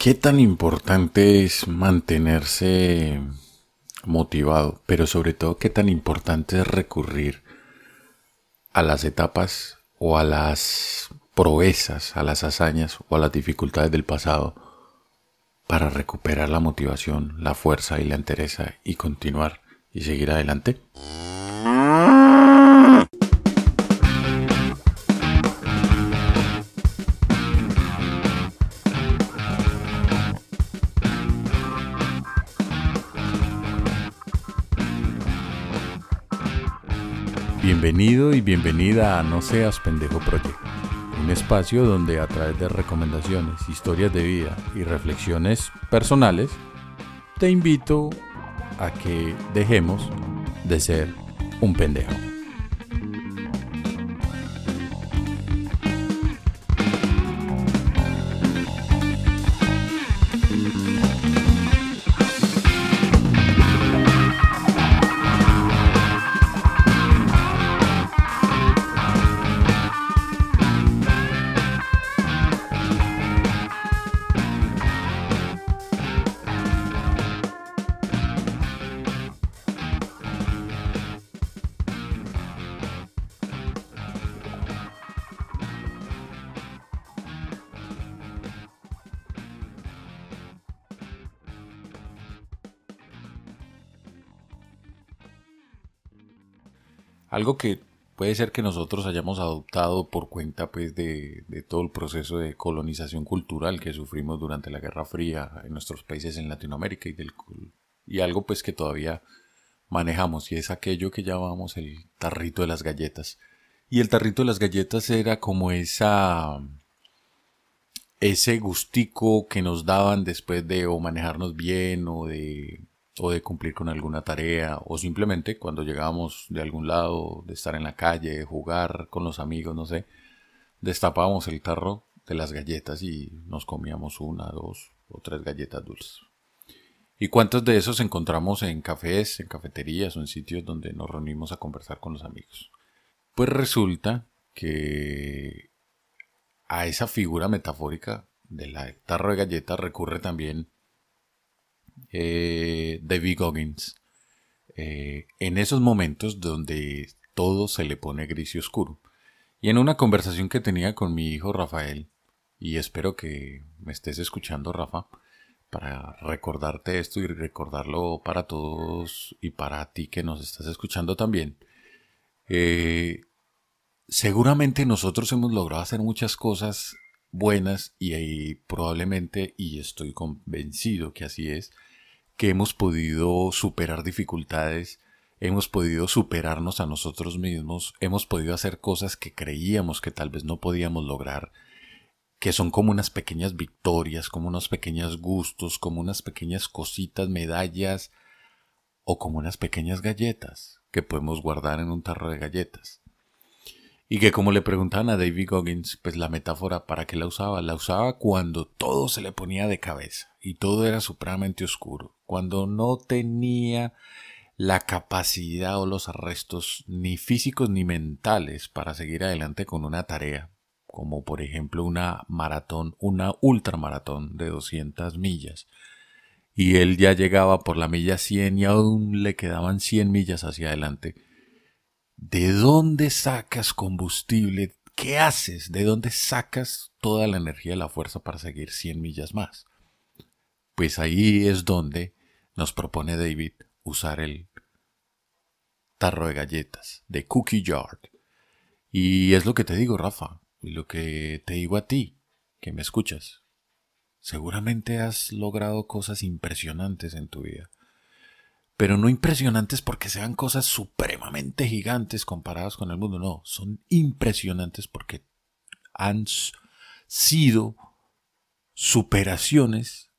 ¿Qué tan importante es mantenerse motivado? Pero sobre todo, ¿qué tan importante es recurrir a las etapas o a las proezas, a las hazañas o a las dificultades del pasado para recuperar la motivación, la fuerza y la entereza y continuar y seguir adelante? Bienvenido y bienvenida a No Seas Pendejo Project, un espacio donde a través de recomendaciones, historias de vida y reflexiones personales, te invito a que dejemos de ser un pendejo. Algo que puede ser que nosotros hayamos adoptado por cuenta pues de, todo el proceso de colonización cultural que sufrimos durante la Guerra Fría en nuestros países en Latinoamérica y, del, y algo pues que todavía manejamos y es aquello que llamamos el tarrito de las galletas. Y el tarrito de las galletas era como esa ese gustico que nos daban después de o manejarnos bien o de o de cumplir con alguna tarea, o simplemente cuando llegábamos de algún lado, de estar en la calle, jugar con los amigos, no sé, destapábamos el tarro de las galletas y nos comíamos una, dos o tres galletas dulces. ¿Y cuántos de esos encontramos en cafés, en cafeterías o en sitios donde nos reunimos a conversar con los amigos? Pues resulta que a esa figura metafórica de la tarro de galletas recurre también eh, David Goggins, eh, en esos momentos donde todo se le pone gris y oscuro. Y en una conversación que tenía con mi hijo Rafael, y espero que me estés escuchando Rafa, para recordarte esto y recordarlo para todos y para ti que nos estás escuchando también. Eh, seguramente nosotros hemos logrado hacer muchas cosas buenas y probablemente, y estoy convencido que así es, que hemos podido superar dificultades, hemos podido superarnos a nosotros mismos, hemos podido hacer cosas que creíamos que tal vez no podíamos lograr, que son como unas pequeñas victorias, como unos pequeños gustos, como unas pequeñas cositas, medallas o como unas pequeñas galletas que podemos guardar en un tarro de galletas. Y que como le preguntaban a David Goggins, pues la metáfora, ¿para qué la usaba? La usaba cuando todo se le ponía de cabeza y todo era supremamente oscuro, cuando no tenía la capacidad o los arrestos ni físicos ni mentales para seguir adelante con una tarea, como por ejemplo una maratón, una ultramaratón de 200 millas. Y él ya llegaba por la milla 100 y aún le quedaban 100 millas hacia adelante. ¿De dónde sacas combustible? ¿Qué haces? ¿De dónde sacas toda la energía y la fuerza para seguir 100 millas más? Pues ahí es donde nos propone David usar el tarro de galletas de Cookie Yard. Y es lo que te digo, Rafa, y lo que te digo a ti, que me escuchas. Seguramente has logrado cosas impresionantes en tu vida. Pero no impresionantes porque sean cosas gigantes comparadas con el mundo, no, son impresionantes porque han sido superaciones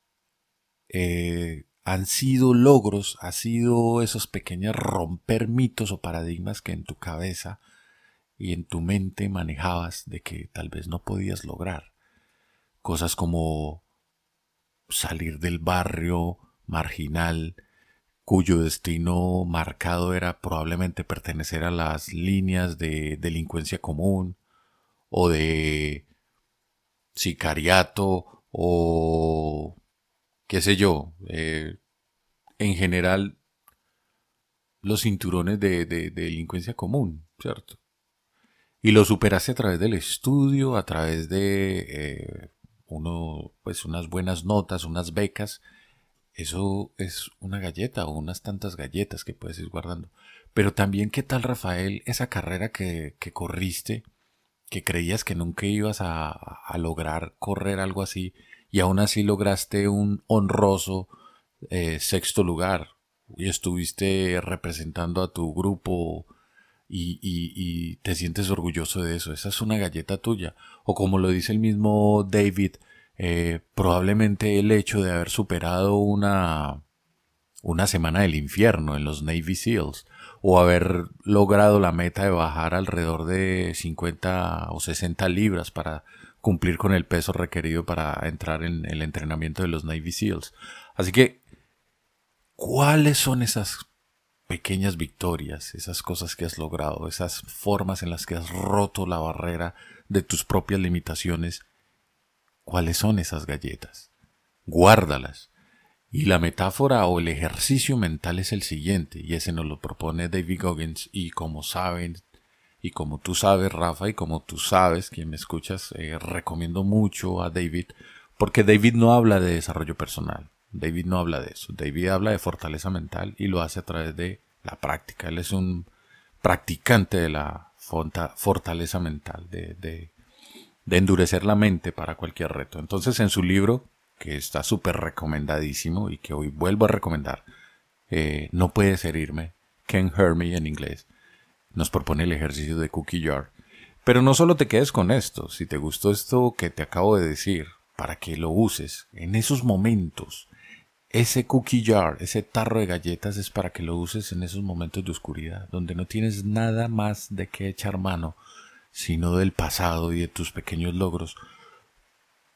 eh, han sido logros, ha sido esos pequeños romper mitos o paradigmas que en tu cabeza y en tu mente manejabas de que tal vez no podías lograr. Cosas como salir del barrio marginal cuyo destino marcado era probablemente pertenecer a las líneas de delincuencia común o de sicariato o qué sé yo, eh, en general los cinturones de, delincuencia común, ¿cierto? Y lo superaste a través del estudio, a través de eh, uno, pues unas buenas notas, unas becas. Eso es una galleta o unas tantas galletas que puedes ir guardando. Pero también, ¿qué tal, Rafael, esa carrera que, que corriste, que creías que nunca ibas a, a, lograr correr algo así, y aún así lograste un honroso eh, sexto lugar, y estuviste representando a tu grupo y, te sientes orgulloso de eso. Esa es una galleta tuya. O como lo dice el mismo David, eh, probablemente el hecho de haber superado una, una semana del infierno en los Navy SEALs o haber logrado la meta de bajar alrededor de 50 o 60 libras para cumplir con el peso requerido para entrar en el entrenamiento de los Navy SEALs. Así que ¿Cuáles son esas pequeñas victorias, esas cosas que has logrado, esas formas en las que has roto la barrera de tus propias limitaciones? ¿Cuáles son esas galletas? Guárdalas. Y la metáfora o el ejercicio mental es el siguiente, y ese nos lo propone David Goggins, y como saben, y como tú sabes, Rafa, y como tú sabes, quien me escuchas, eh, recomiendo mucho a David, porque David no habla de desarrollo personal, David no habla de eso. David habla de fortaleza mental y lo hace a través de la práctica. Él es un practicante de la fortaleza mental, de, de, endurecer la mente para cualquier reto. Entonces en su libro, que está súper recomendadísimo y que hoy vuelvo a recomendar, eh, No puedes herirme, Ken Hermey en inglés, nos propone el ejercicio de Cookie Jar. Pero no solo te quedes con esto, si te gustó esto que te acabo de decir, para que lo uses en esos momentos ese cookie jar, ese tarro de galletas es para que lo uses en esos momentos de oscuridad, donde no tienes nada más de qué echar mano, sino del pasado y de tus pequeños logros.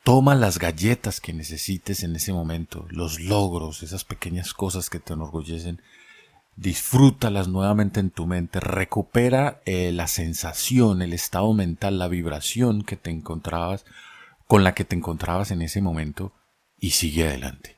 Toma las galletas que necesites en ese momento, los logros, esas pequeñas cosas que te enorgullecen, disfrútalas nuevamente en tu mente, recupera eh, la sensación, el estado mental, la vibración que te encontrabas, con la que te encontrabas en ese momento y sigue adelante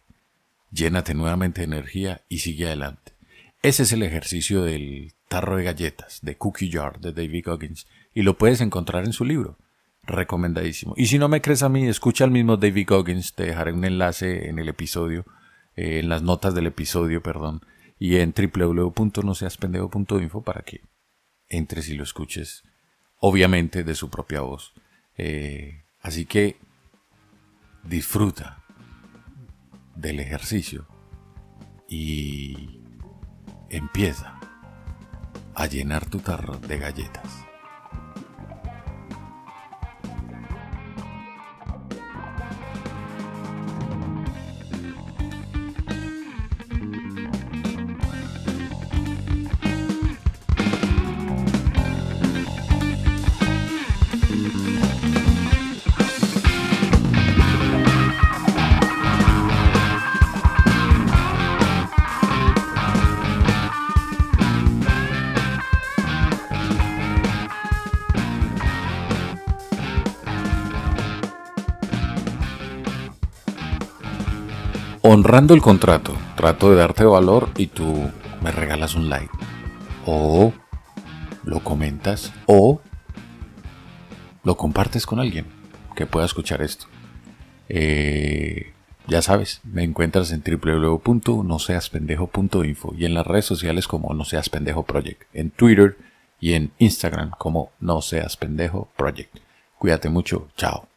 llénate nuevamente de energía y sigue adelante. Ese es el ejercicio del tarro de galletas, de Cookie Jar, de David Goggins, y lo puedes encontrar en su libro. Recomendadísimo. Y si no me crees a mí, escucha al mismo David Goggins, te dejaré un enlace en el episodio, eh, en las notas del episodio, perdón, y en www.noseaspendejo.info para que entres y lo escuches, obviamente de su propia voz. Eh, así que disfruta del ejercicio y empieza a llenar tu tarro de galletas. Honrando el contrato, trato de darte valor y tú me regalas un like. O lo comentas o lo compartes con alguien que pueda escuchar esto. Eh, ya sabes, me encuentras en www.noseaspendejo.info y en las redes sociales como No Seas Pendejo Project, en Twitter y en Instagram como No Seas Pendejo Project. Cuídate mucho, chao.